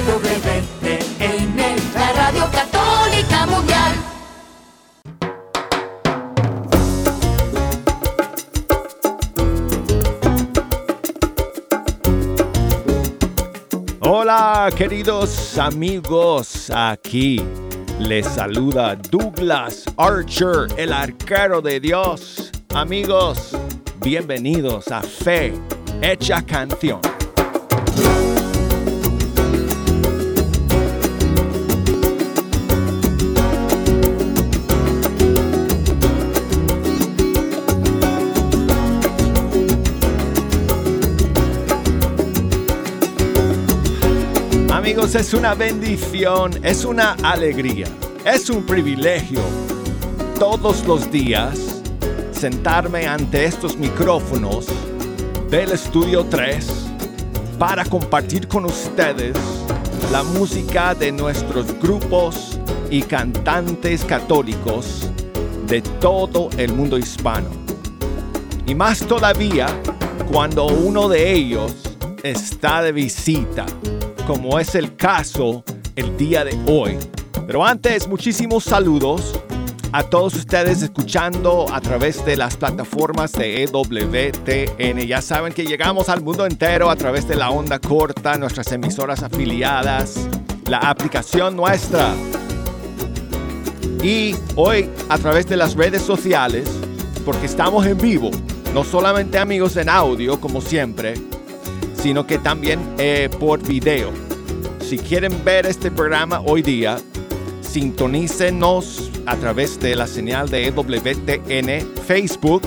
EWTN, la Radio Católica Mundial. Hola queridos amigos, aquí les saluda Douglas Archer, el arquero de Dios. Amigos, bienvenidos a Fe Hecha Canción. Es una bendición, es una alegría, es un privilegio todos los días sentarme ante estos micrófonos del Estudio 3 para compartir con ustedes la música de nuestros grupos y cantantes católicos de todo el mundo hispano. Y más todavía cuando uno de ellos está de visita como es el caso el día de hoy. Pero antes, muchísimos saludos a todos ustedes escuchando a través de las plataformas de EWTN. Ya saben que llegamos al mundo entero a través de la onda corta, nuestras emisoras afiliadas, la aplicación nuestra. Y hoy a través de las redes sociales, porque estamos en vivo, no solamente amigos en audio como siempre, sino que también eh, por video. Si quieren ver este programa hoy día, sintonícenos a través de la señal de EWTN Facebook,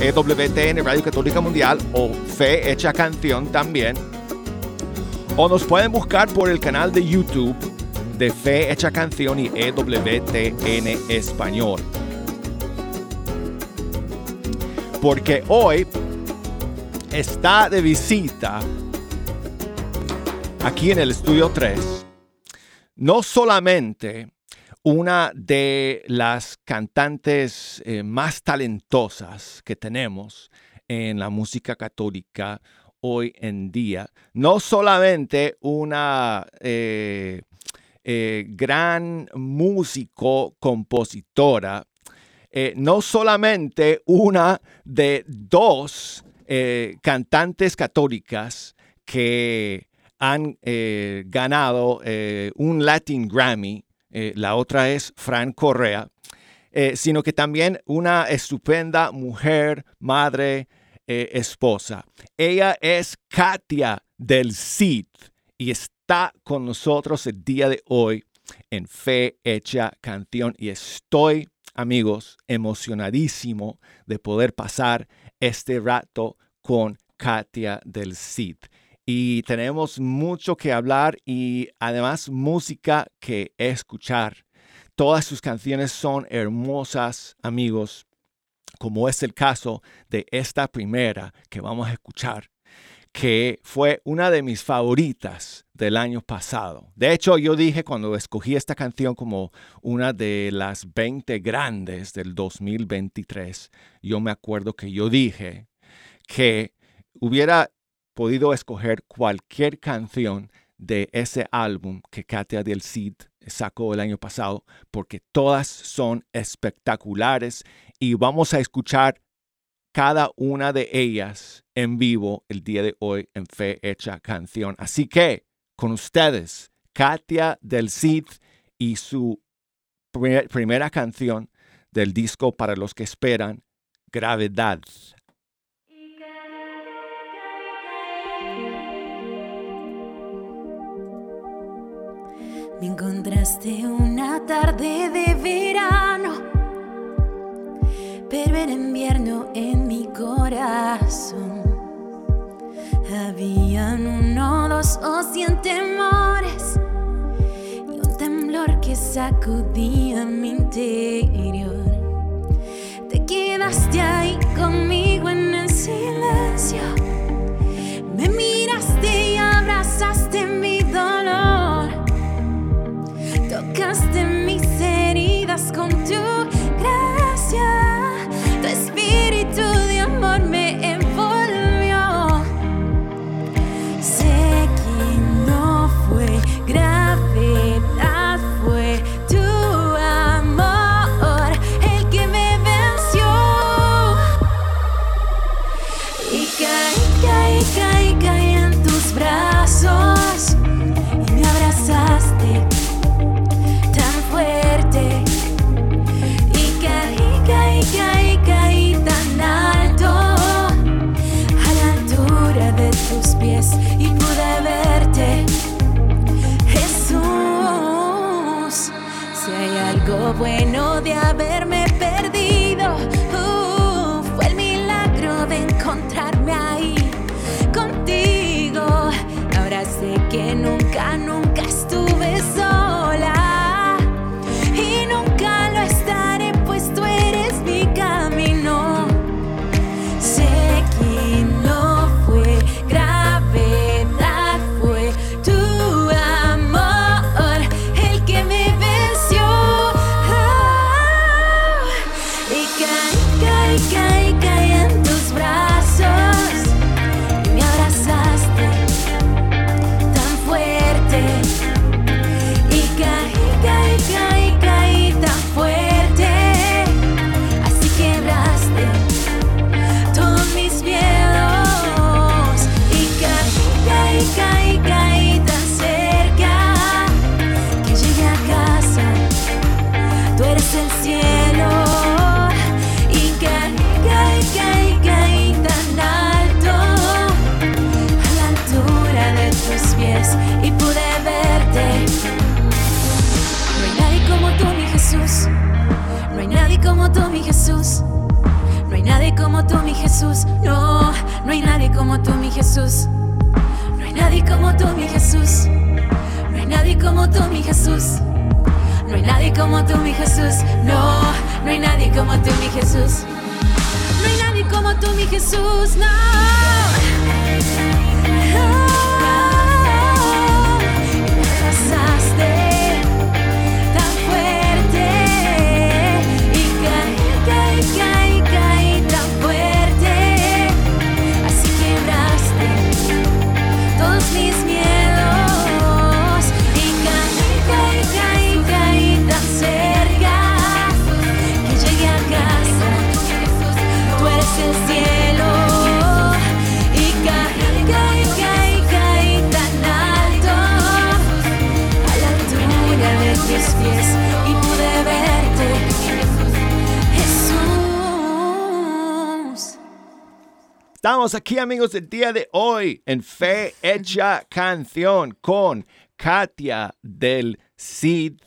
EWTN Radio Católica Mundial o Fe Hecha Canción también. O nos pueden buscar por el canal de YouTube de Fe Hecha Canción y EWTN Español. Porque hoy está de visita aquí en el estudio 3 no solamente una de las cantantes eh, más talentosas que tenemos en la música católica hoy en día, no solamente una eh, eh, gran músico, compositora, no solamente una de dos cantantes católicas que han ganado un Latin Grammy eh, la otra es Fran Correa, eh, sino que también una estupenda mujer, madre, eh, esposa. Ella es Katia del Cid y está con nosotros el día de hoy en Fe Hecha Canción y estoy, amigos, emocionadísimo de poder pasar este rato con Katia del Cid y tenemos mucho que hablar y además música que escuchar. Todas sus canciones son hermosas, amigos, como es el caso de esta primera que vamos a escuchar, que fue una de mis favoritas del año pasado. De hecho, yo dije cuando escogí esta canción como una de las 20 grandes del 2023, yo me acuerdo que yo dije que hubiera podido escoger cualquier canción de ese álbum que Katia del Cid sacó el año pasado, porque todas son espectaculares y vamos a escuchar cada una de ellas en vivo el día de hoy en Fe Hecha Canción. Así que, con ustedes, Katia del Cid y su primera canción del disco para los que esperan, Gravedad. Me encontraste una tarde de verano, pero era invierno en Habían uno, dos o cien temores y un temblor que sacudía mi interior. Te quedaste ahí conmigo en el silencio. Me miraste y abrazaste mi dolor. Tocaste mis heridas con tu gracia, brazos y me abrazaste tan fuerte y caí, caí, caí, caí tan alto a la altura de tus pies y pude verte. Jesús, si hay algo bueno de Jesús. No, no hay nadie como tú, mi Jesús. No hay nadie como tú, mi Jesús. No hay nadie como tú, mi Jesús. No hay nadie como tú, mi Jesús. No, no hay nadie como tú, mi Jesús. No hay nadie como tú, mi Jesús. No. Estamos aquí amigos el día de hoy en Fe Hecha Canción con Katia del Cid,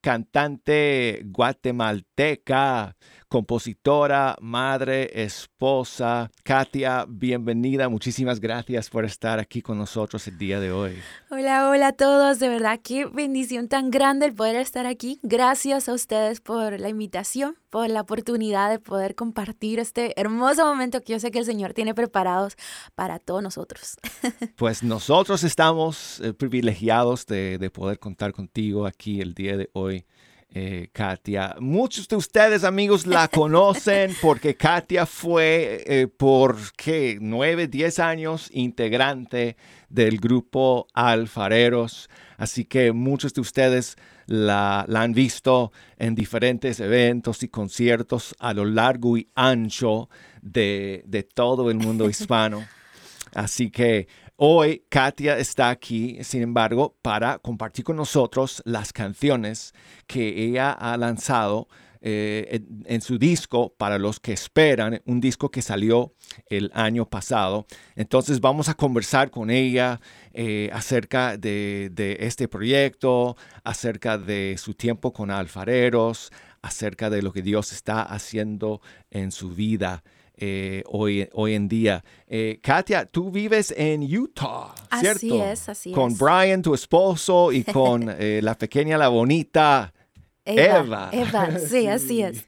cantante guatemalteca, compositora, madre, esposa. Katia, bienvenida. Muchísimas gracias por estar aquí con nosotros el día de hoy. Hola, hola a todos. De verdad, qué bendición tan grande el poder estar aquí. Gracias a ustedes por la invitación, por la oportunidad de poder compartir este hermoso momento que yo sé que el Señor tiene preparados para todos nosotros. Pues nosotros estamos eh, privilegiados de, de poder contar contigo aquí el día de hoy. Eh, Katia. Muchos de ustedes, amigos, la conocen porque Katia fue eh, por, ¿qué? 9, 10 años integrante del grupo Alfareros. Así que muchos de ustedes la, la han visto en diferentes eventos y conciertos a lo largo y ancho de, de todo el mundo hispano. Así que hoy Katia está aquí, sin embargo, para compartir con nosotros las canciones que ella ha lanzado eh, en, su disco para los que esperan, un disco que salió el año pasado. Entonces vamos a conversar con ella eh, acerca de, de este proyecto, acerca de su tiempo con alfareros, acerca de lo que Dios está haciendo en su vida eh, hoy, hoy en día. Eh, Katia, tú vives en Utah, ¿cierto? Así es, así Con es. Brian, tu esposo, y con eh, la pequeña, la bonita. Eva. Eva, sí, así es.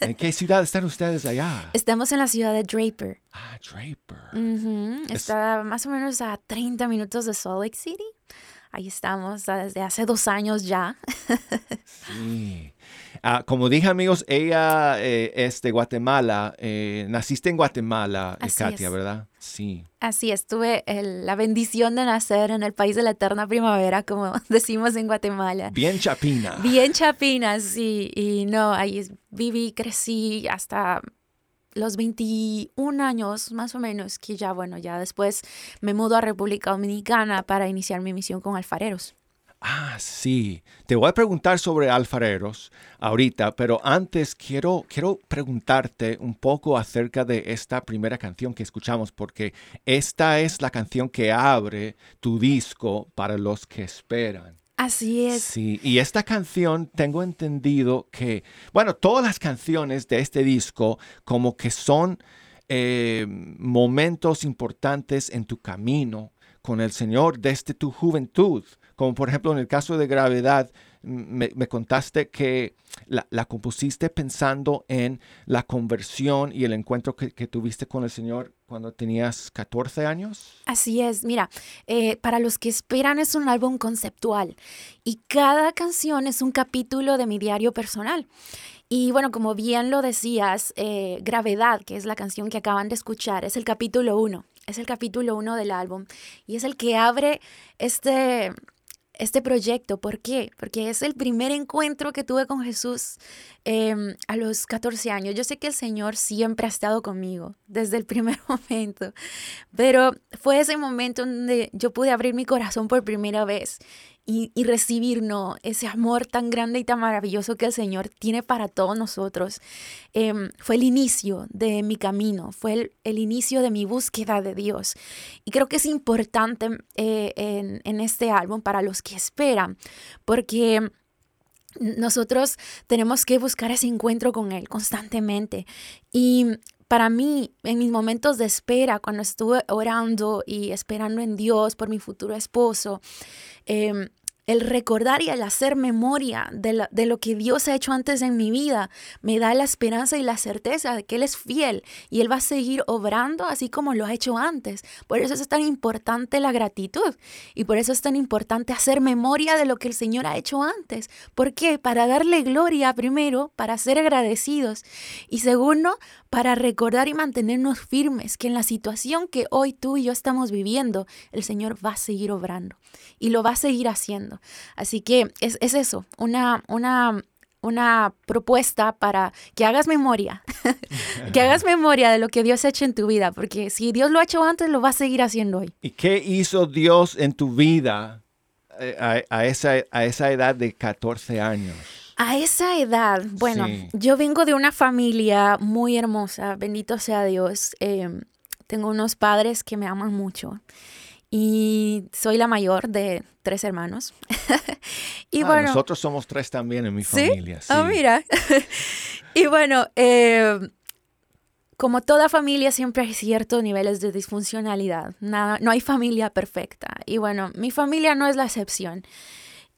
¿En qué ciudad están ustedes allá? Estamos en la ciudad de Draper. Ah, Draper. Ujú, Es- Está más o menos a 30 minutos de Salt Lake City. Ahí estamos ah, desde hace dos años ya. Sí. Ah, como dije, amigos, ella eh, es de Guatemala. eh, naciste en Guatemala, eh, Katia, es. ¿verdad? Sí. Así es, tuve el- la bendición de nacer en el país de la eterna primavera, como decimos en Guatemala. Bien chapina. Bien chapina, sí. Y no, ahí viví, crecí hasta los 21 años más o menos, que ya, bueno, ya después me mudo a República Dominicana para iniciar mi misión con alfareros. Ah, sí. Te voy a preguntar sobre alfareros ahorita, pero antes quiero, quiero preguntarte un poco acerca de esta primera canción que escuchamos, porque esta es la canción que abre tu disco para los que esperan. Así es. Sí, y esta canción tengo entendido que, bueno, todas las canciones de este disco como que son eh, momentos importantes en tu camino con el Señor desde tu juventud, como por ejemplo en el caso de gravedad, me, contaste que la, compusiste pensando en la conversión y el encuentro que, tuviste con el Señor cuando tenías 14 años. Así es, mira, eh, para los que esperan es un álbum conceptual y cada canción es un capítulo de mi diario personal. Y bueno, como bien lo decías, eh, Gravedad, que es la canción que acaban de escuchar, es el capítulo uno, es el capítulo uno del álbum y es el que abre este, este proyecto. ¿Por qué? Porque es el primer encuentro que tuve con Jesús em, a los 14 años. Yo sé que el Señor siempre ha estado conmigo desde el primer momento, pero fue ese momento donde yo pude abrir mi corazón por primera vez y, recibir ¿no? ese amor tan grande y tan maravilloso que el Señor tiene para todos nosotros. Em, fue el inicio de mi camino, fue el, inicio de mi búsqueda de Dios. Y creo que es importante eh, en, en este álbum para los que esperan, porque nosotros tenemos que buscar ese encuentro con Él constantemente. Y para mí, en mis momentos de espera, cuando estuve orando y esperando en Dios por mi futuro esposo, eh, el recordar y el hacer memoria de, lo que Dios ha hecho antes en mi vida me da la esperanza y la certeza de que Él es fiel y Él va a seguir obrando así como lo ha hecho antes. Por eso es tan importante la gratitud y por eso es tan importante hacer memoria de lo que el Señor ha hecho antes. ¿Por qué? Para darle gloria primero, para ser agradecidos y segundo, para recordar y mantenernos firmes que en la situación que hoy tú y yo estamos viviendo, el Señor va a seguir obrando y lo va a seguir haciendo. Así que es, eso, una, una, una propuesta para que hagas memoria, que hagas memoria de lo que Dios ha hecho en tu vida, porque si Dios lo ha hecho antes, lo va a seguir haciendo hoy. ¿Y qué hizo Dios en tu vida eh, a, esa, a esa edad de 14 años? A esa edad, bueno, yo vengo de una familia muy hermosa, bendito sea Dios. Em, tengo unos padres que me aman mucho y soy la mayor de tres hermanos. y ah, bueno, nosotros somos tres también en mi familia. Sí, oh, mira. y bueno, em, como toda familia siempre hay ciertos niveles de disfuncionalidad. no hay familia perfecta. Y bueno, mi familia no es la excepción.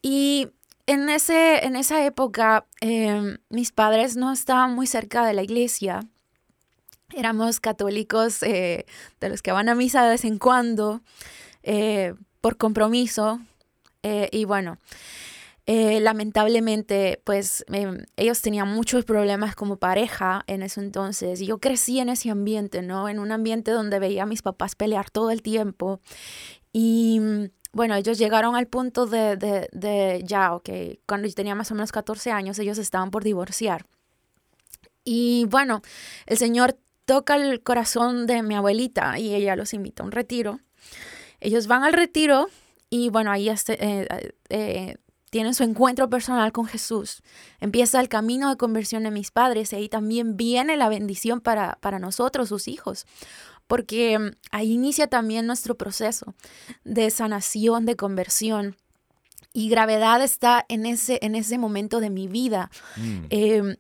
Y en, ese, en esa época em, mis padres no estaban muy cerca de la iglesia. Éramos católicos eh, de los que van a misa de vez en cuando, eh, por compromiso. Eh, y bueno, lamentablemente, pues em, ellos tenían muchos problemas como pareja en ese entonces. Y yo crecí en ese ambiente, ¿no? En un ambiente donde veía a mis papás pelear todo el tiempo. Y bueno, ellos llegaron al punto de, de, ya, ok, cuando yo tenía más o menos 14 años, ellos estaban por divorciar. Y bueno, el Señor toca el corazón de mi abuelita y ella los invita a un retiro. Ellos van al retiro y bueno, ahí este, eh, eh, tienen su encuentro personal con Jesús. Empieza el camino de conversión de mis padres y ahí también viene la bendición para, para nosotros, sus hijos porque mm, ahí inicia también nuestro proceso de sanación, de conversión. Y gravedad está en ese, en ese momento de mi vida. Mm. Em,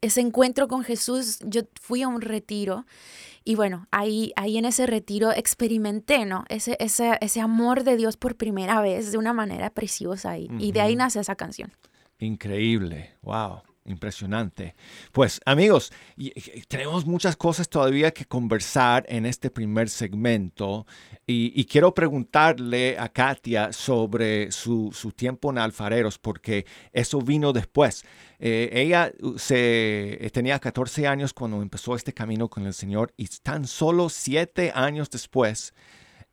ese encuentro con Jesús, yo fui a un retiro y bueno, ahí, ahí en ese retiro experimenté, ¿no? Ese, ese, ese amor de Dios por primera vez de una manera preciosa y, y de ahí nace esa canción. Increíble, wow. Impresionante. Pues amigos, tenemos muchas cosas todavía que conversar en este primer segmento y, quiero preguntarle a Katia sobre su, tiempo en Alfareros porque eso vino después. Eh, ella uh, se, eh, tenía 14 años cuando empezó este camino con el Señor y tan solo siete años después,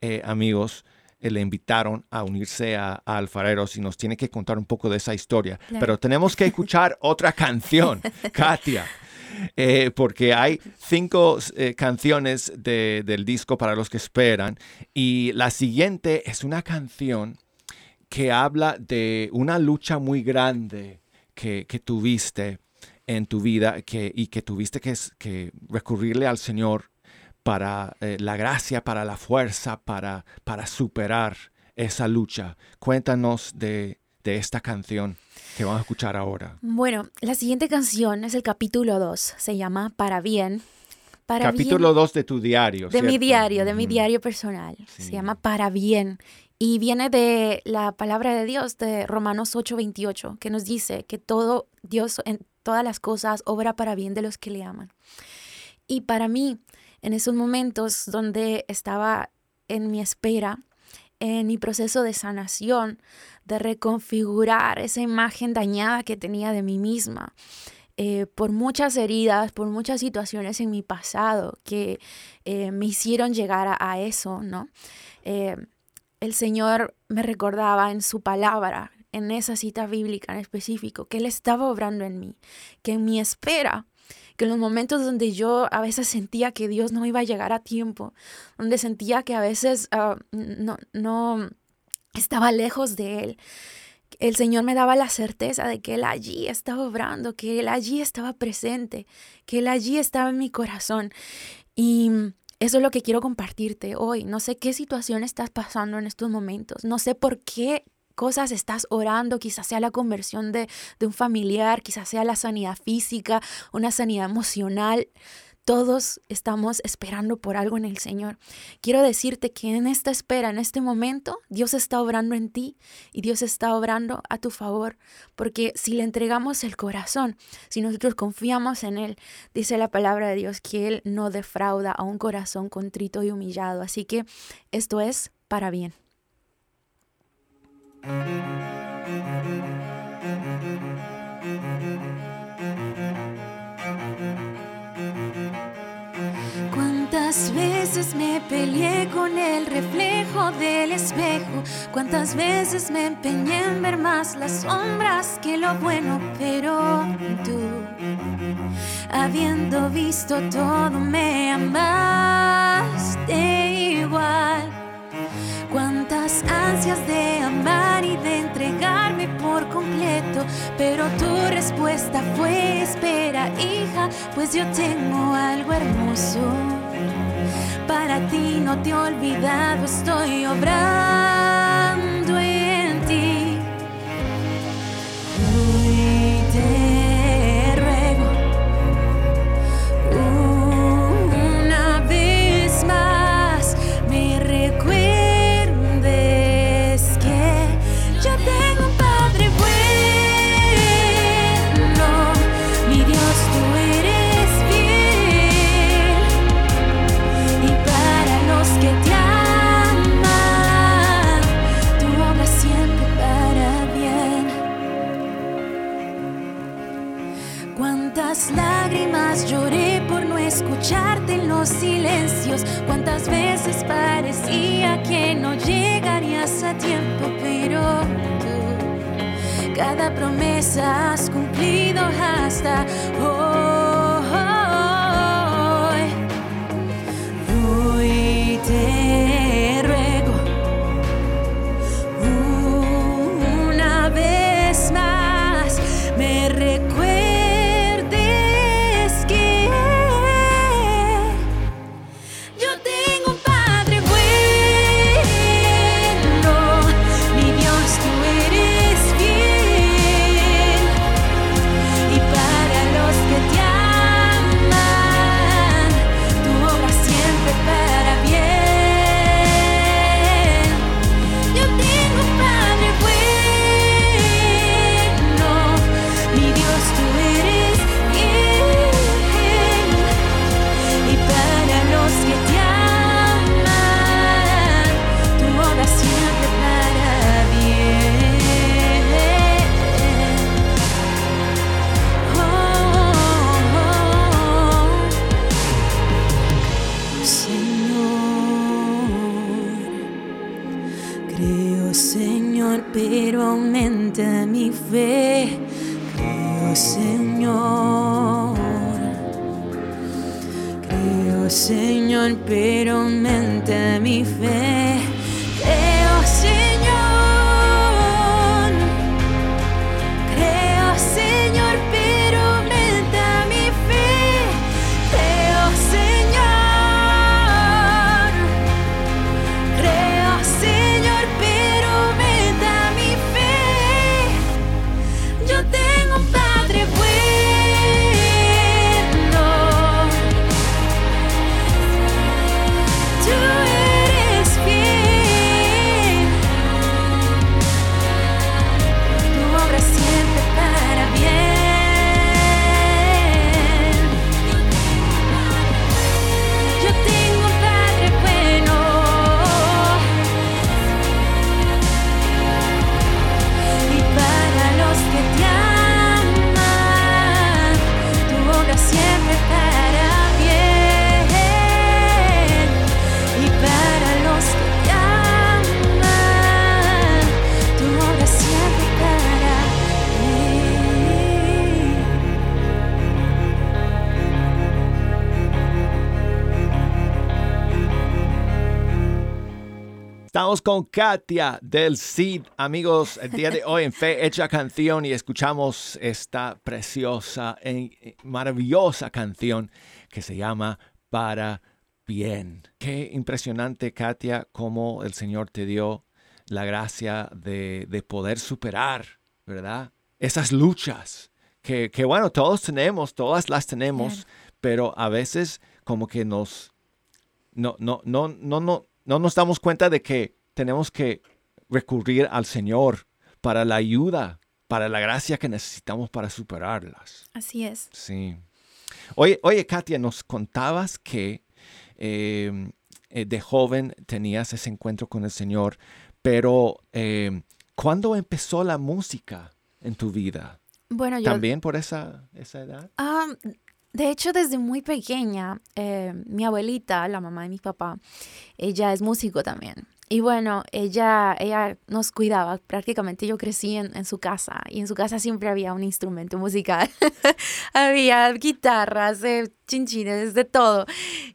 eh, amigos, le invitaron a unirse a, Alfareros y nos tiene que contar un poco de esa historia. Pero tenemos que escuchar otra canción, Katia. Eh, porque hay cinco eh, canciones del disco para los que esperan y la siguiente es una canción que habla de una lucha muy grande que, tuviste en tu vida que, y que tuviste que, que recurrirle al Señor para eh, la gracia, para la fuerza, para, para superar esa lucha. Cuéntanos de, de esta canción que vamos a escuchar ahora. Bueno, la siguiente canción es el capítulo 2, se llama Para Bien. Para Capítulo bien 2 de tu diario. de mi diario, de mi diario personal. Se llama Para bien. Y viene de la palabra de Dios de Romanos 8:28, que nos dice que todo Dios en todas las cosas obra para bien de los que le aman. Y para mí, en esos momentos donde estaba en mi espera, en mi proceso de sanación, de reconfigurar esa imagen dañada que tenía de mí misma, eh, por muchas heridas, por muchas situaciones en mi pasado que eh, me hicieron llegar a, eso, ¿no? Eh, el Señor me recordaba en su palabra, en esa cita bíblica en específico, que Él estaba obrando en mí, que en mi espera, que en los momentos donde yo a veces sentía que Dios no iba a llegar a tiempo, donde sentía que a veces ah, no, no estaba lejos de Él, el Señor me daba la certeza de que Él allí estaba obrando, que Él allí estaba presente, que Él allí estaba en mi corazón. Y eso es lo que quiero compartirte hoy. No sé qué situación estás pasando en estos momentos. No sé por qué cosas estás orando, quizás sea la conversión de, de un familiar, quizás sea la sanidad física, una sanidad emocional. Todos estamos esperando por algo en el Señor. Quiero decirte que en esta espera, en este momento, Dios está obrando en ti y Dios está obrando a tu favor. Porque si le entregamos el corazón, si nosotros confiamos en Él, dice la palabra de Dios que Él no defrauda a un corazón contrito y humillado. Así que esto es para bien. Cuántas veces me peleé con el reflejo del espejo, cuántas veces me empeñé en ver más las sombras que lo bueno, pero tú, habiendo visto todo, me amaste igual. Cuántas ansias de amar entregarme por completo, pero tu respuesta fue espera, hija, pues yo tengo algo hermoso. Para ti no te he olvidado, estoy obrando silencios. Cuántas veces parecía que no llegarías a tiempo, pero tú cada promesa has cumplido hasta hoy. Con Katia del CID. Amigos, el día de hoy en Fe Hecha Canción y escuchamos esta preciosa, y maravillosa canción que se llama Para Bien. Qué impresionante, Katia, cómo el Señor te dio la gracia de, de poder superar, ¿verdad? Esas luchas que, que, bueno, todos tenemos, todas las tenemos, pero a veces como que nos, no, no, no, no, no, no nos damos cuenta de que tenemos que recurrir al Señor para la ayuda, para la gracia que necesitamos para superarlas. Así es. Sí. Oye, oye Katia, nos contabas que eh, eh, de joven tenías ese encuentro con el Señor, pero eh, ¿cuándo empezó la música en tu vida? Bueno, yo... ¿También por esa, esa edad? Ah, de hecho, desde muy pequeña, eh, mi abuelita, la mamá de mi papá, ella es músico también. Y bueno, ella, ella nos cuidaba, prácticamente yo crecí en, en su casa y en su casa siempre había un instrumento musical. había guitarras, eh, chinchines, de todo.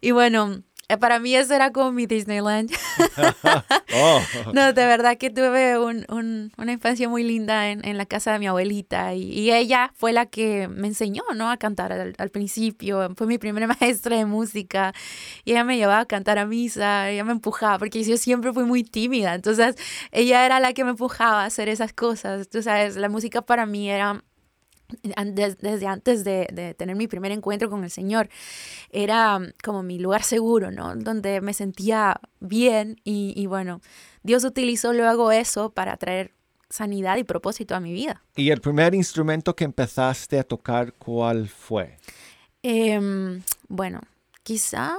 Y bueno, para mí eso era como mi Disneyland. oh. No, de verdad que tuve un, un, una infancia muy linda en, en, la casa de mi abuelita y, y, ella fue la que me enseñó ¿no? a cantar al, al, principio. Fue mi primera maestra de música y ella me llevaba a cantar a misa, ella me empujaba porque yo siempre fui muy tímida. Entonces ella era la que me empujaba a hacer esas cosas. Tú sabes, la música para mí era desde antes de, de, tener mi primer encuentro con el Señor, era mm, como mi lugar seguro, ¿no? Donde me sentía bien y, y bueno, Dios utilizó luego eso para traer sanidad y propósito a mi vida. ¿Y el primer instrumento que empezaste a tocar, cuál fue? Eh, bueno, quizá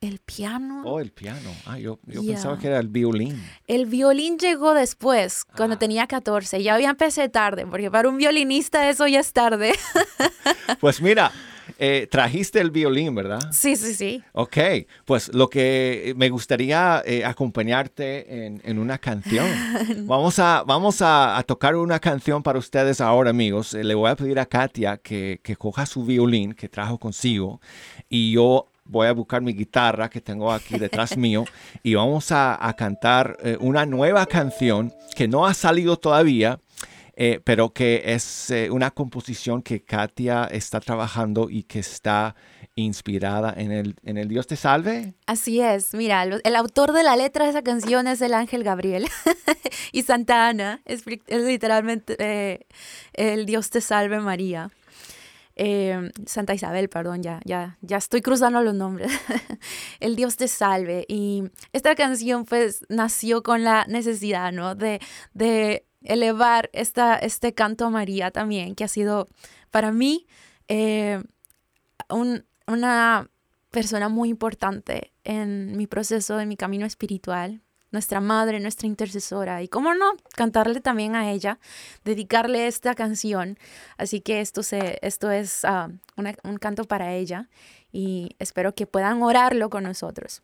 el piano. Oh, el piano. Ah, yo, yo yeah. pensaba que era el violín. El violín llegó después, cuando ah. tenía 14. Ya había empecé tarde, porque para un violinista eso ya es tarde. pues mira, eh, trajiste el violín, ¿verdad? Sí, sí, sí. Ok, pues lo que me gustaría eh, acompañarte en, en, una canción. vamos a, vamos a, a, tocar una canción para ustedes ahora, amigos. Eh, le voy a pedir a Katia que, que coja su violín que trajo consigo y yo voy a buscar mi guitarra que tengo aquí detrás mío y vamos a, a cantar eh, una nueva canción que no ha salido todavía, eh, pero que es eh, una composición que Katia está trabajando y que está inspirada en el, en el Dios te salve. Así es, mira, el autor de la letra de esa canción es el ángel Gabriel y Santa Ana es, es literalmente el Dios te salve María. Eh, Santa Isabel, perdón, ya, ya, ya estoy cruzando los nombres. el Dios te salve. Y esta canción pues nació con la necesidad, ¿no? De, de elevar esta, este canto a María también, que ha sido para mí eh, un, una persona muy importante en mi proceso, en mi camino espiritual, nuestra madre, nuestra intercesora. Y cómo no, cantarle también a ella, dedicarle esta canción. Así que esto, se, esto es una, un canto para ella y espero que puedan orarlo con nosotros.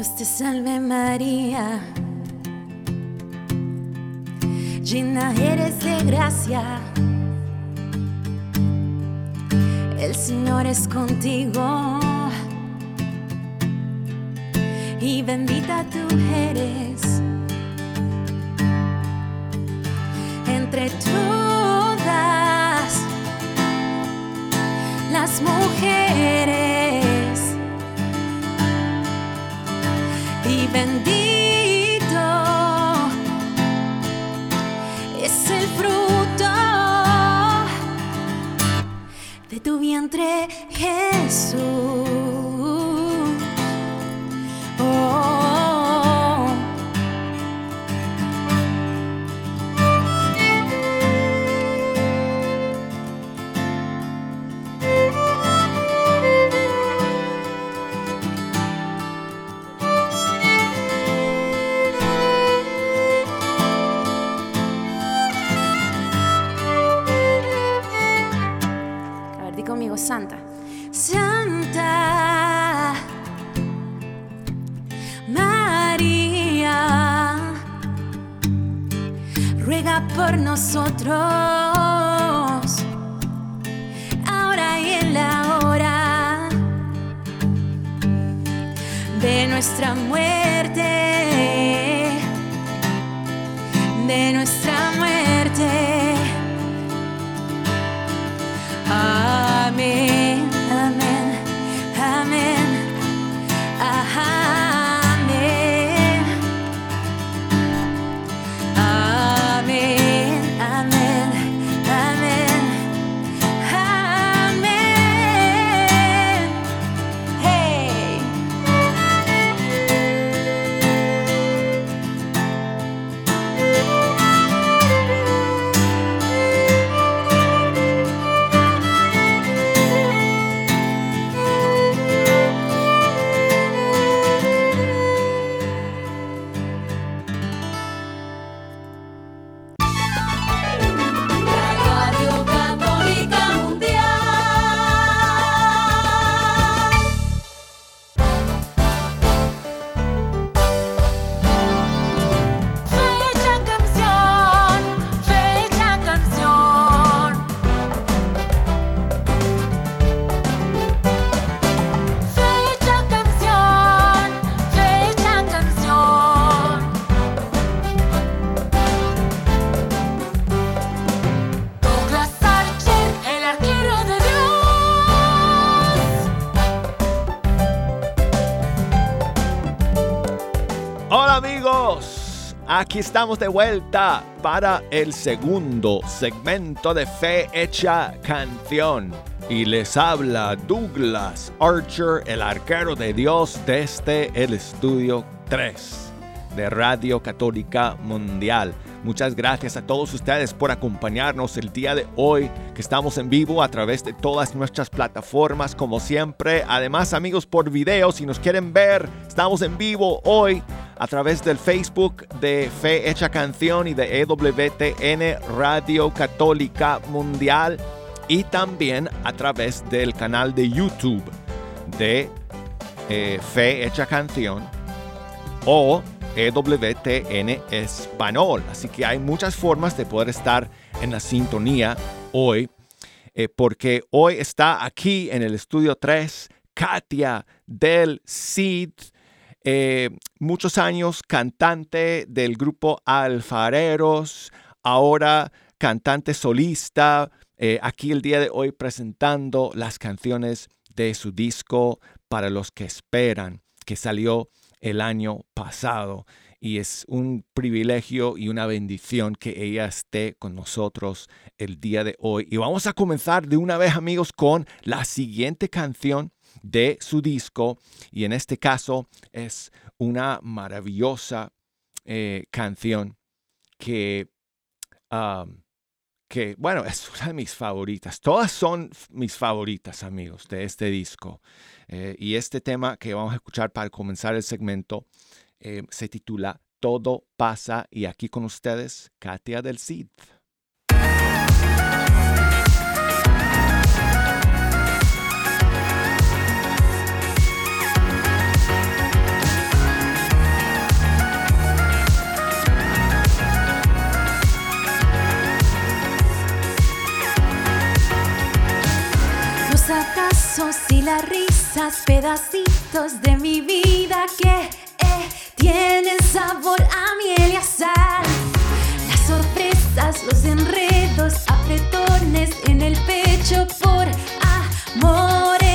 Dios te salve María, llena eres de gracia, el Señor es contigo. Y bendita tú eres. Entre todas las mujeres. Bendito es el fruto de tu vientre, Jesús. Aquí estamos de vuelta para el segundo segmento de Fe Hecha Canción. Y les habla Douglas Archer, el arquero de Dios desde el estudio 3 de Radio Católica Mundial. Muchas gracias a todos ustedes por acompañarnos el día de hoy, que estamos en vivo a través de todas nuestras plataformas, como siempre. Además, amigos, por video, si nos quieren ver, estamos en vivo hoy a través del Facebook de Fe Hecha Canción y de EWTN Radio Católica Mundial y también a través del canal de YouTube de eh, Fe Hecha Canción o EWTN Español. Así que hay muchas formas de poder estar en la sintonía hoy, eh, porque hoy está aquí en el estudio 3 Katia del CID, eh, muchos años cantante del grupo Alfareros, ahora cantante solista, eh, aquí el día de hoy presentando las canciones de su disco Para los que esperan, que salió el año pasado. Y es un privilegio y una bendición que ella esté con nosotros el día de hoy. Y vamos a comenzar de una vez amigos con la siguiente canción de su disco. Y en este caso es una maravillosa eh, canción que, que, bueno, es una de mis favoritas. Todas son mis favoritas amigos de este disco. Eh, y este tema que vamos a escuchar para comenzar el segmento eh, se titula Todo pasa y aquí con ustedes, Katia del Cid. Y las risas, pedacitos de mi vida que eh, tienen sabor a miel y a sal. Las sorpresas, los enredos, apretones en el pecho por amores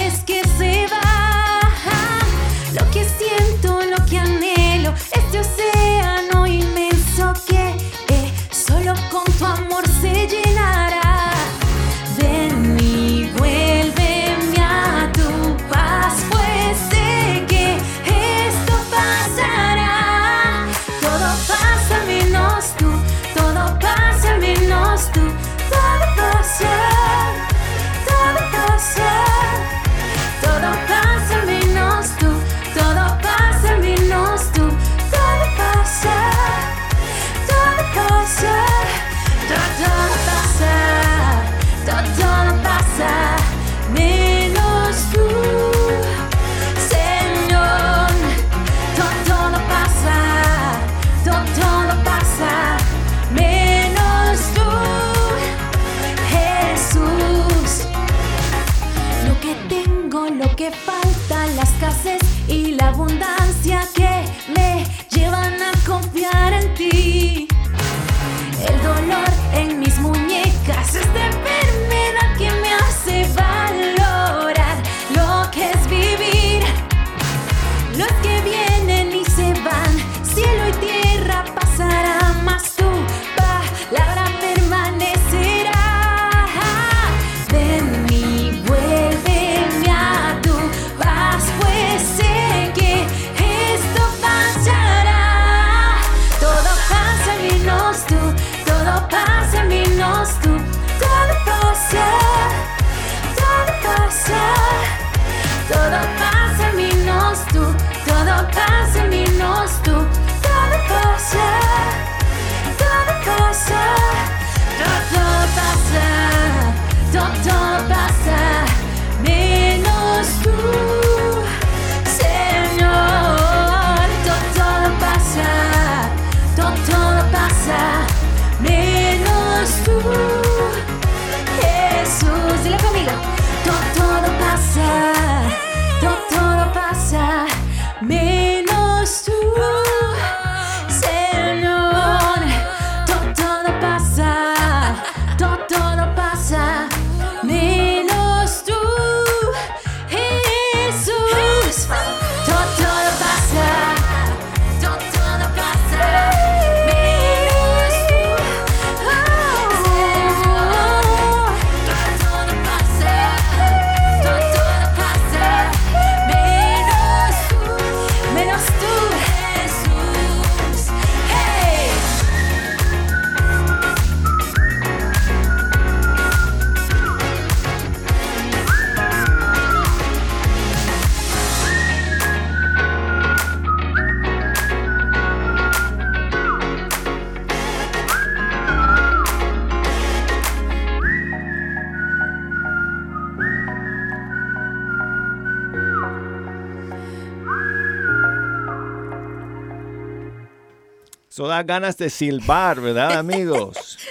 da ganas de silbar, ¿verdad, amigos?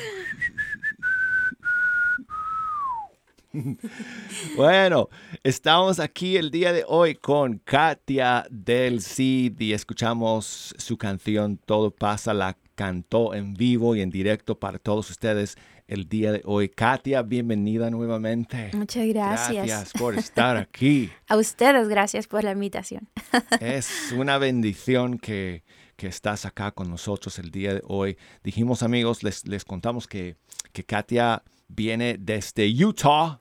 Bueno, estamos aquí el día de hoy con Katia del Cid y escuchamos su canción Todo pasa, la cantó en vivo y en directo para todos ustedes el día de hoy. Katia, bienvenida nuevamente. Muchas gracias. Gracias por estar aquí. A ustedes, gracias por la invitación. Es una bendición que, que estás acá con nosotros el día de hoy. Dijimos amigos, les, les contamos que, que Katia viene desde Utah,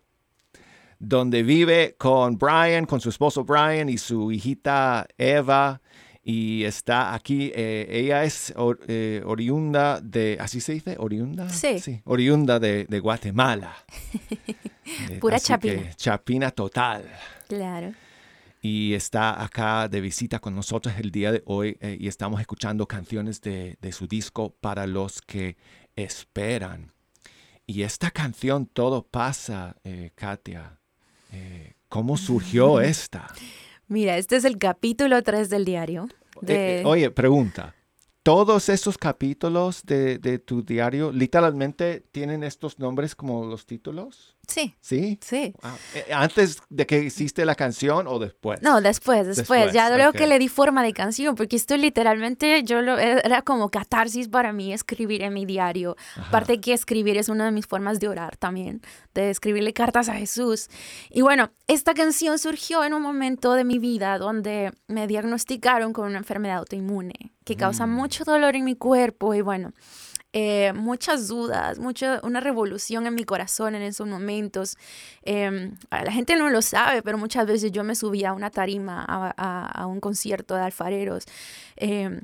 donde vive con Brian, con su esposo Brian y su hijita Eva. Y está aquí, eh, ella es or- eh, oriunda de, ¿así se dice? ¿Oriunda? Sí. oriunda de, de Guatemala. Eh, Pura así chapina. chapina total Claro. Y está acá de visita con nosotros el día de hoy eh, y estamos escuchando canciones de, de su disco para los que esperan. Y esta canción Todo pasa, eh, Katia. eh, ¿Cómo surgió esta? Mira, este es el capítulo 3 del diario. De... oye, pregunta. ¿Todos esos capítulos de, de tu diario literalmente tienen estos nombres como los títulos? Sí, ¿Sí? sí. Ah, eh, ¿Antes de que hiciste la canción o después? No, después, después. Después, ya luego ok. que le di forma de canción, porque esto literalmente yo lo era como catarsis para mí escribir en mi diario. Aparte que escribir es una de mis formas de orar también, de escribirle cartas a Jesús. Y bueno, esta canción surgió en un momento de mi vida donde me diagnosticaron con una enfermedad autoinmune que causa mucho dolor en mi cuerpo y bueno, eh, muchas dudas, mucha, una revolución en mi corazón en esos momentos. Eh, la gente no lo sabe, pero muchas veces yo me subía a una tarima, a, a- a un concierto de alfareros, eh,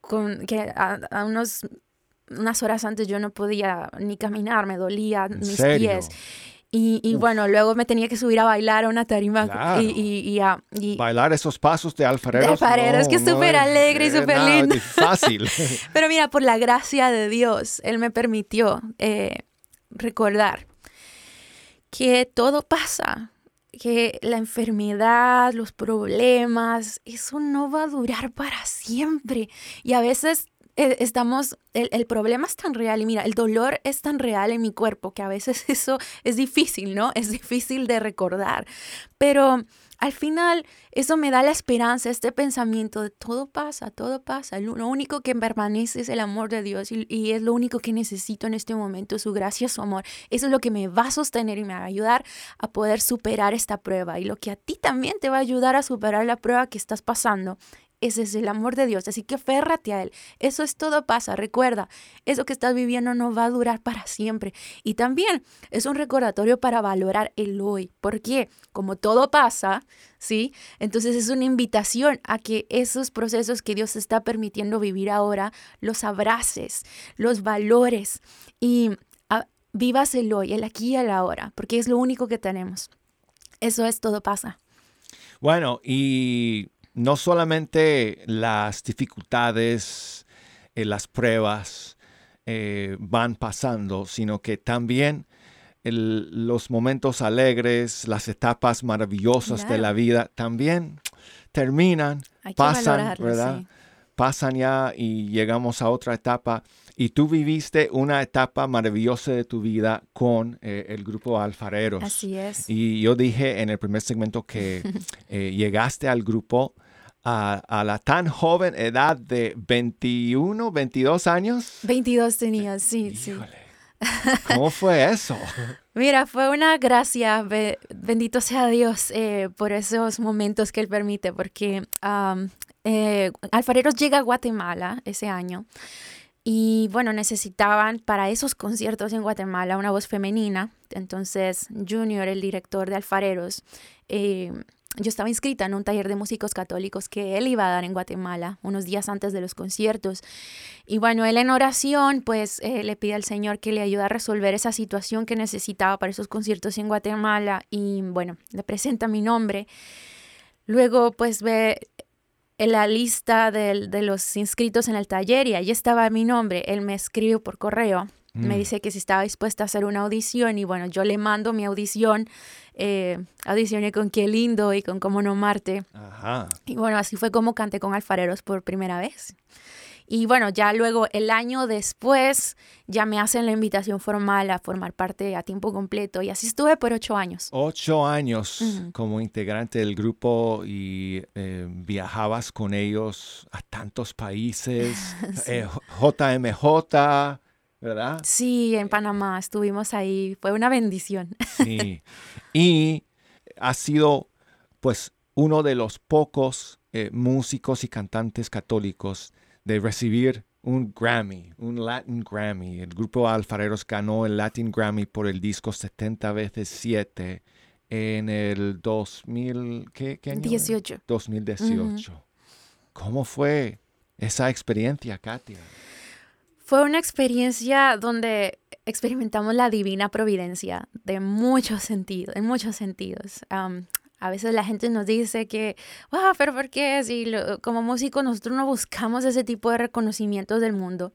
con, que a, a unos, unas horas antes yo no podía ni caminar, me dolía ¿En mis serio? pies. Y, y bueno, luego me tenía que subir a bailar a una tarima Claro. y, y, y, a- Bailar esos pasos de alfareros. De alfareros, no, que es no súper alegre y súper lindo. Fácil. Pero mira, por la gracia de Dios, Él me permitió eh, recordar que todo pasa, que la enfermedad, los problemas, eso no va a durar para siempre. Y a veces estamos, el, el problema es tan real y mira, el dolor es tan real en mi cuerpo que a veces eso es difícil, ¿no? Es difícil de recordar. Pero al final eso me da la esperanza, este pensamiento de todo pasa, todo pasa. Lo, único que permanece es el amor de Dios y, y, es lo único que necesito en este momento, su gracia, su amor. Eso es lo que me va a sostener y me va a ayudar a poder superar esta prueba y lo que a ti también te va a ayudar a superar la prueba que estás pasando ese es el amor de Dios, así que férrate a Él. Eso es todo pasa. Recuerda, eso que estás viviendo no va a durar para siempre. Y también es un recordatorio para valorar el hoy. Porque como todo pasa, ¿sí? Entonces es una invitación a que esos procesos que Dios está permitiendo vivir ahora, los abraces, los valores y ah, vivas el hoy, el aquí y el ahora, porque es lo único que tenemos. Eso es todo pasa. Bueno, y no solamente las dificultades, eh, las pruebas eh, van pasando, sino que también los momentos alegres, las etapas maravillosas de la vida también terminan, pasan, ¿verdad? Pasan ya y llegamos a otra etapa. Y tú viviste una etapa maravillosa de tu vida con eh, el grupo Alfareros. Así es. Y yo dije en el primer segmento que llegaste al grupo a, la tan joven edad de 21, 22 años. 22 tenía, sí, sí. ¿Cómo fue eso? Mira, fue una gracia, bendito sea Dios eh, por esos momentos que Él permite, porque eh, Alfareros llega a Guatemala ese año y bueno, necesitaban para esos conciertos en Guatemala una voz femenina. Entonces, Junior, el director de Alfareros, eh, yo estaba inscrita en un taller de músicos católicos que él iba a dar en Guatemala unos días antes de los conciertos. Y bueno, él en oración pues eh, le pide al Señor que le ayude a resolver esa situación que necesitaba para esos conciertos en Guatemala y bueno, le presenta mi nombre. Luego pues ve en la lista de, de los inscritos en el taller y ahí estaba mi nombre. Él me escribe por correo me mm. dice que si estaba dispuesta a hacer una audición y bueno, yo le mando mi audición, eh, audicioné con Qué Lindo y con Cómo No Marte. Ajá. Y bueno, así fue como canté con Alfareros por primera vez. Y bueno, ya luego el año después ya me hacen la invitación formal a formar parte a tiempo completo y así estuve por ocho años. Ocho años como integrante del grupo y eh, viajabas con ellos a tantos países, JMJ, eh, ¿verdad? Sí, en Panamá estuvimos ahí, fue una bendición. Sí, y ha sido pues uno de los pocos eh, músicos y cantantes católicos de recibir un Grammy, un Latin Grammy. El grupo Alfareros ganó el Latin Grammy por el disco 70 veces 7 en el 2000, ¿qué, año? 18. 2018. ¿Cómo fue esa experiencia, Katia? Fue una experiencia donde experimentamos la divina providencia de muchos sentidos, en muchos sentidos. a veces la gente nos dice que, wow, pero ¿por qué? Si como músicos nosotros no buscamos ese tipo de reconocimientos del mundo.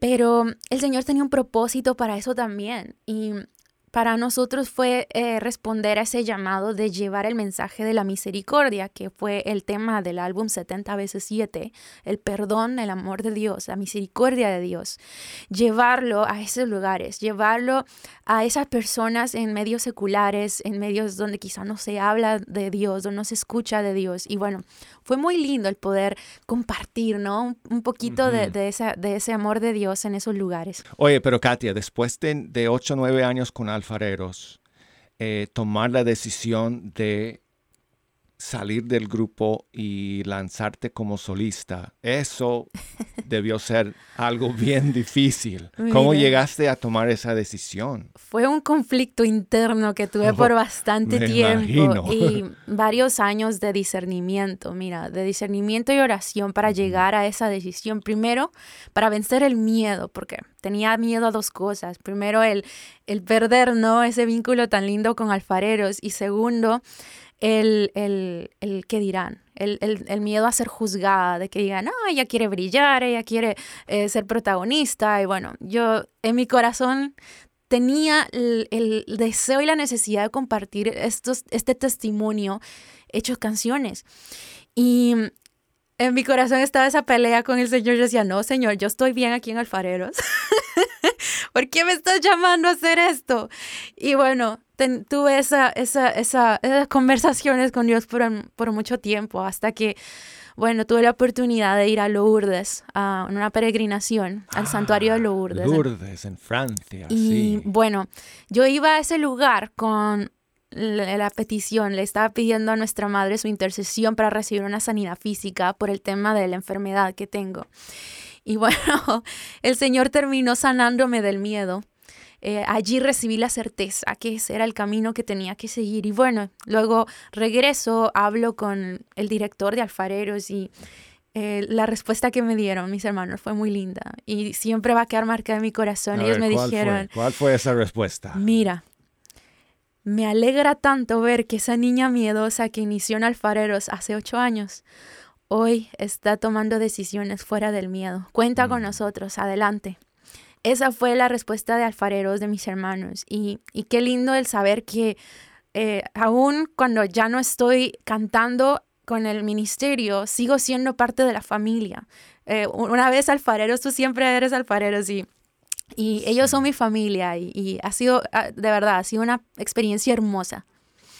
Pero el Señor tenía un propósito para eso también. Y para nosotros fue eh, responder a ese llamado de llevar el mensaje de la misericordia, que fue el tema del álbum 70 veces 7, el perdón, el amor de Dios, la misericordia de Dios. Llevarlo a esos lugares, llevarlo a esas personas en medios seculares, en medios donde quizá no se habla de Dios, donde no se escucha de Dios. Y bueno, fue muy lindo el poder compartir, ¿no? Un, poquito de, de, de, ese amor de Dios en esos lugares. Oye, pero Katia, después de, de 8 o 9 años con alfareros, eh, tomar la decisión de salir del grupo y lanzarte como solista. Eso debió ser algo bien difícil. ¿Cómo llegaste a tomar esa decisión? Fue un conflicto interno que tuve por bastante tiempo y varios años de discernimiento, mira, de discernimiento y oración para llegar a esa decisión. Primero, para vencer el miedo, porque tenía miedo a dos cosas. Primero, el, el perder, ¿no? Ese vínculo tan lindo con alfareros y segundo, el, el, el que dirán, el, el, miedo a ser juzgada, de que digan, no, ella quiere brillar, ella quiere eh, ser protagonista. Y bueno, yo en mi corazón tenía el, deseo y la necesidad de compartir estos, este testimonio hecho canciones. Y en mi corazón estaba esa pelea con el Señor. Yo decía, no, Señor, yo estoy bien aquí en Alfareros. ¿Por qué me estás llamando a hacer esto? Y bueno, ten- tuve esa, esa, esa- esas conversaciones con Dios por, por mucho tiempo, hasta que, bueno, tuve la oportunidad de ir a Lourdes, a una peregrinación al santuario de Lourdes. Lourdes, en Francia, Y sí. bueno, yo iba a ese lugar con la, la petición, le estaba pidiendo a nuestra madre su intercesión para recibir una sanidad física por el tema de la enfermedad que tengo. Y bueno, el Señor terminó sanándome del miedo. Eh, allí recibí la certeza que ese era el camino que tenía que seguir. Y bueno, luego regreso, hablo con el director de Alfareros y eh, la respuesta que me dieron mis hermanos fue muy linda y siempre va a quedar marcada en mi corazón. A Ellos ver, me ¿cuál fue? dijeron, ¿Cuál fue esa respuesta? Mira, me alegra tanto ver que esa niña miedosa que inició en Alfareros hace ocho años, hoy está tomando decisiones fuera del miedo. Cuenta con Mm. nosotros, adelante. Esa fue la respuesta de Alfareros de mis hermanos. Y, y qué lindo el saber que eh, aún cuando ya no estoy cantando con el ministerio, sigo siendo parte de la familia. Eh, una vez alfareros, tú siempre eres alfareros y y ellos son mi familia y, y ha sido, ah, de verdad, ha sido una experiencia hermosa.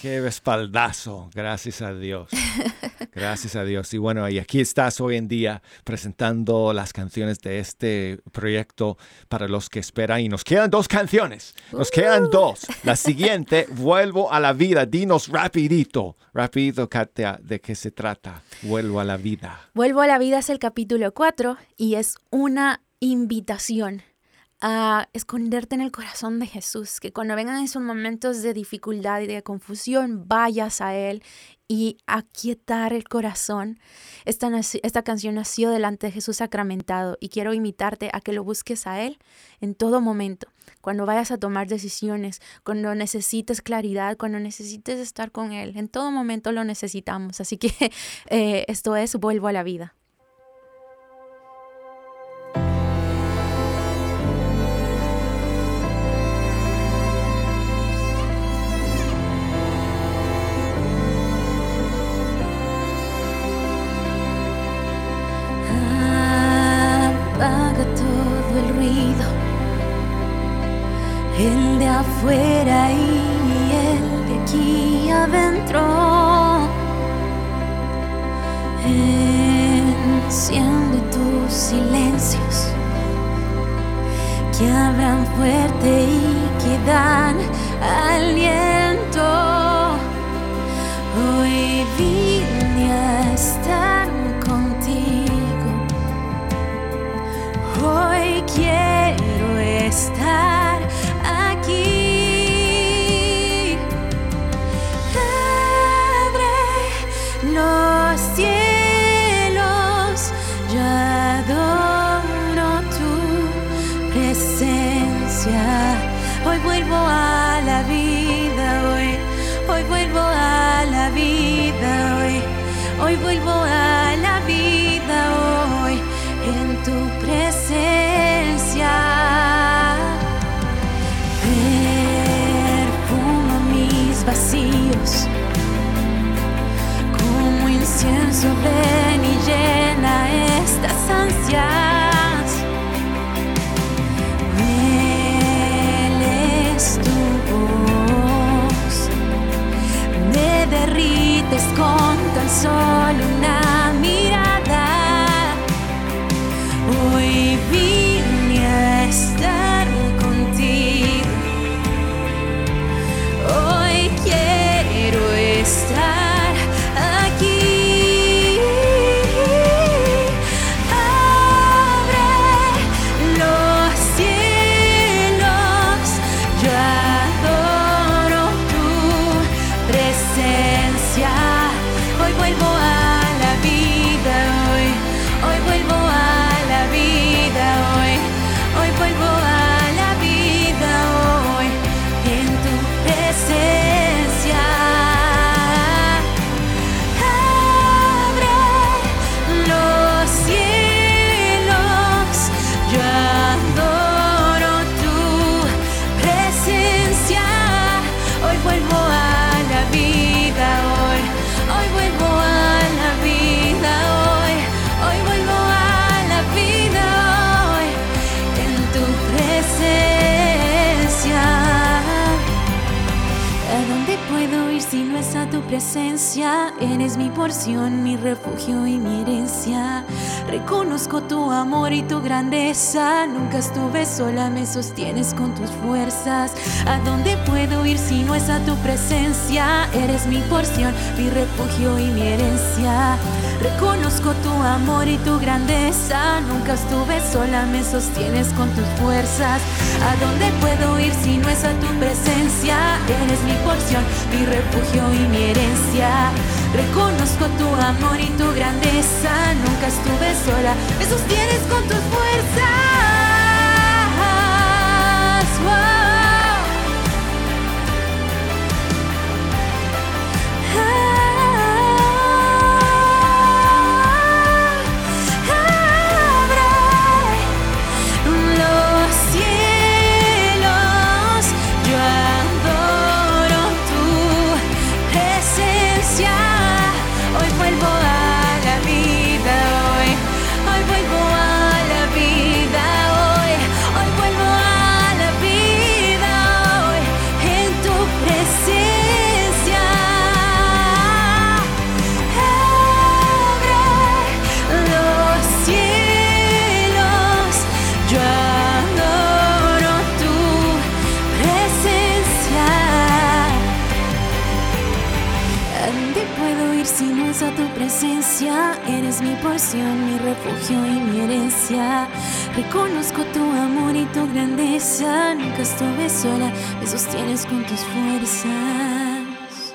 Qué respaldazo, gracias a Dios. Gracias a Dios. Y bueno, y aquí estás hoy en día presentando las canciones de este proyecto para los que esperan. Y nos quedan dos canciones. Nos quedan dos. La siguiente, Vuelvo a la vida. Dinos rapidito, rapidito, Katia, de qué se trata. Vuelvo a la vida. Vuelvo a la vida es el capítulo 4 y es una invitación a esconderte en el corazón de Jesús, que cuando vengan esos momentos de dificultad y de confusión, vayas a Él y aquietar el corazón. Esta, esta canción nació delante de Jesús sacramentado y quiero invitarte a que lo busques a Él en todo momento, cuando vayas a tomar decisiones, cuando necesites claridad, cuando necesites estar con Él, en todo momento lo necesitamos. Así que eh, esto es Vuelvo a la vida. Hoy vuelvo a la vida, hoy en tu presencia. Perfumo mis vacíos como incienso ven y llena estas ansias. Voz, me derrites con tan solo porción, mi refugio y mi herencia. Reconozco tu amor y tu grandeza. Nunca estuve sola, me sostienes con tus fuerzas. ¿A dónde puedo ir si no es a tu presencia? Eres mi porción, mi refugio y mi herencia. Reconozco amor y tu grandeza. Nunca estuve sola, me sostienes con tus fuerzas. ¿A dónde puedo ir si no es a tu presencia? Eres mi porción, mi refugio y mi herencia. Reconozco tu amor y tu grandeza. Nunca estuve sola, me sostienes con tus fuerzas. Mi refugio y mi herencia. Reconozco tu amor y tu grandeza. Nunca estuve sola, me sostienes con tus fuerzas.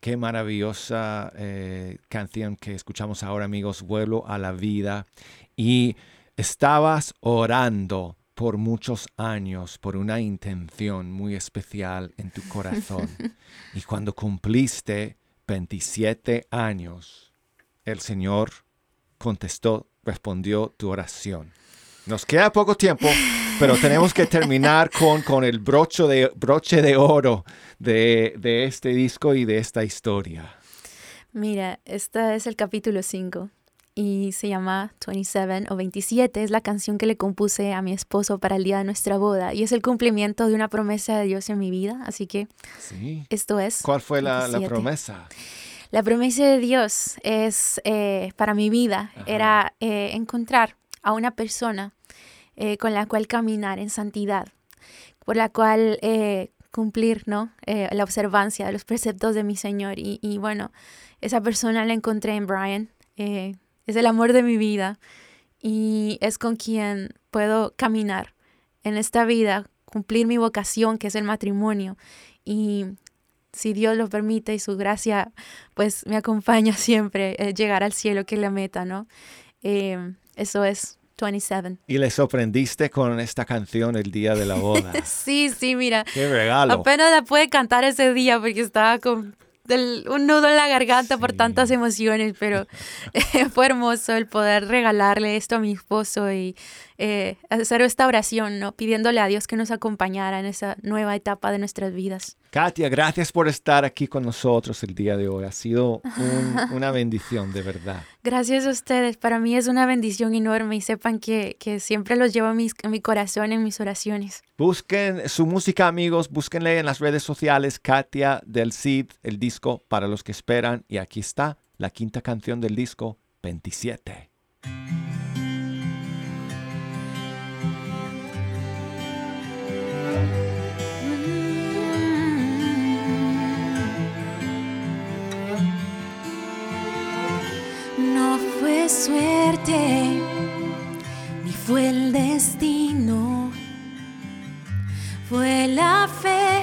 Qué maravillosa eh, canción que escuchamos ahora, amigos. Vuelo a la vida. Y estabas orando por muchos años por una intención muy especial en tu corazón. y cuando cumpliste 27 años, el Señor contestó, respondió tu oración. Nos queda poco tiempo, pero tenemos que terminar con, con el broche de, broche de oro de, de este disco y de esta historia. Mira, este es el capítulo 5 y se llama 27 o 27. Es la canción que le compuse a mi esposo para el día de nuestra boda y es el cumplimiento de una promesa de Dios en mi vida. Así que sí. esto es. ¿Cuál fue la, la, promesa? La promesa de Dios es eh, para mi vida, era eh, encontrar a una persona eh, con la cual caminar en santidad, por la cual cumplir ¿no? la observancia de los preceptos de mi Señor. Y, y bueno, esa persona la encontré en Brian, es el amor de mi vida y es con quien puedo caminar en esta vida, cumplir mi vocación, que es el matrimonio. Y si Dios lo permite y su gracia pues me acompaña siempre, eh, llegar al cielo que es la meta, ¿no? Eh, eso es 27. Y le sorprendiste con esta canción el día de la boda. sí, sí, mira. Qué regalo. Apenas la pude cantar ese día porque estaba con un nudo en la garganta por tantas emociones, pero fue hermoso el poder regalarle esto a mi esposo y eh, hacer esta oración, ¿no? Pidiéndole a Dios que nos acompañara en esa nueva etapa de nuestras vidas. Katia, gracias por estar aquí con nosotros el día de hoy. Ha sido una bendición, de verdad. Gracias a ustedes. Para mí es una bendición enorme y sepan que, que siempre los llevo en, en mi corazón, en mis oraciones. Busquen su música, amigos. Búsquenle en las redes sociales Katia del Cid, el disco para los que esperan. Y aquí está la quinta canción del disco, 27. suerte, ni fue el destino, fue la fe,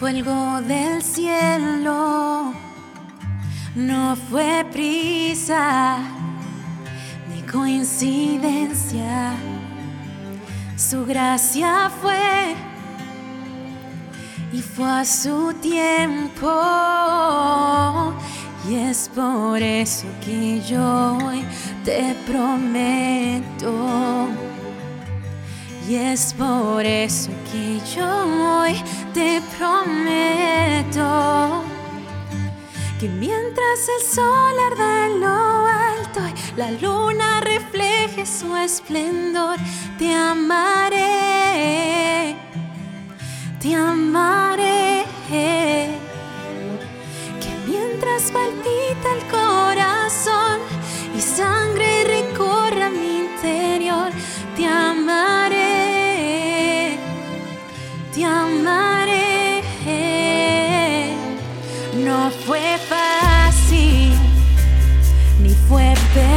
fue algo del cielo, no fue prisa ni coincidencia, su gracia fue y fue a su tiempo y es por eso que yo te prometo. Y es por eso que yo hoy te prometo. Que mientras el sol arda en lo alto y la luna refleje su esplendor, te amaré, te amaré mientras palpita el corazón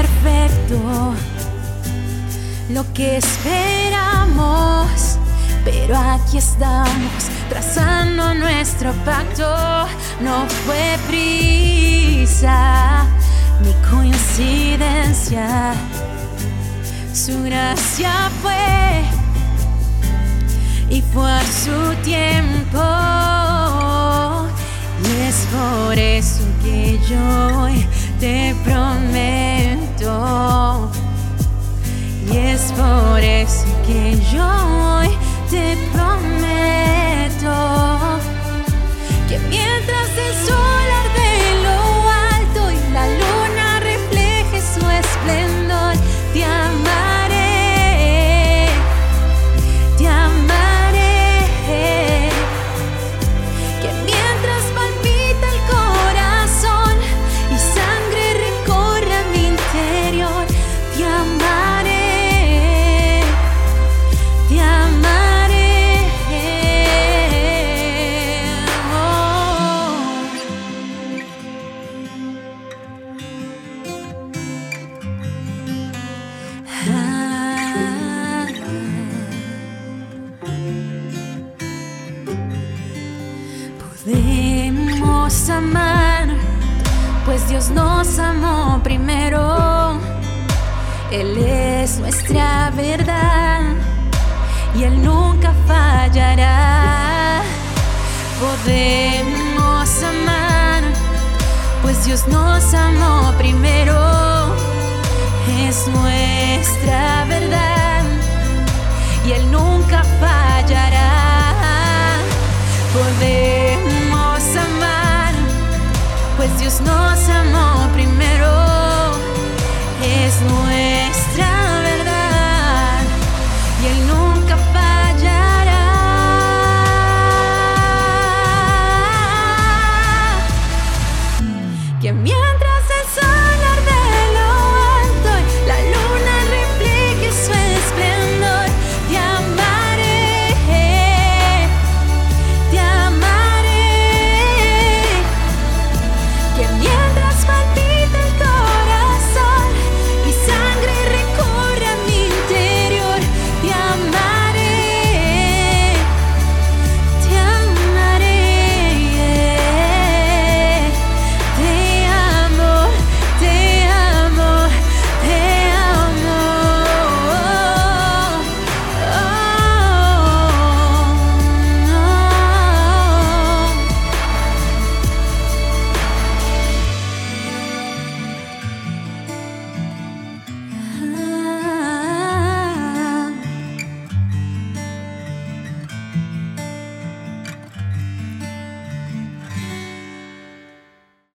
perfecto lo que esperamos, pero aquí estamos trazando nuestro pacto. No fue prisa ni coincidencia, su gracia fue y fue a su tiempo. Y es por eso que yo hoy te prometo. Y es por eso que yo hoy te prometo que mientras el sol arde lo alto y la luna refleje su esplendor, primero. Él es nuestra verdad y Él nunca fallará. Podemos amar, pues Dios nos amó primero. Es nuestra verdad y Él nunca fallará. Podemos amar, pues Dios nos amó primero. Es nuestra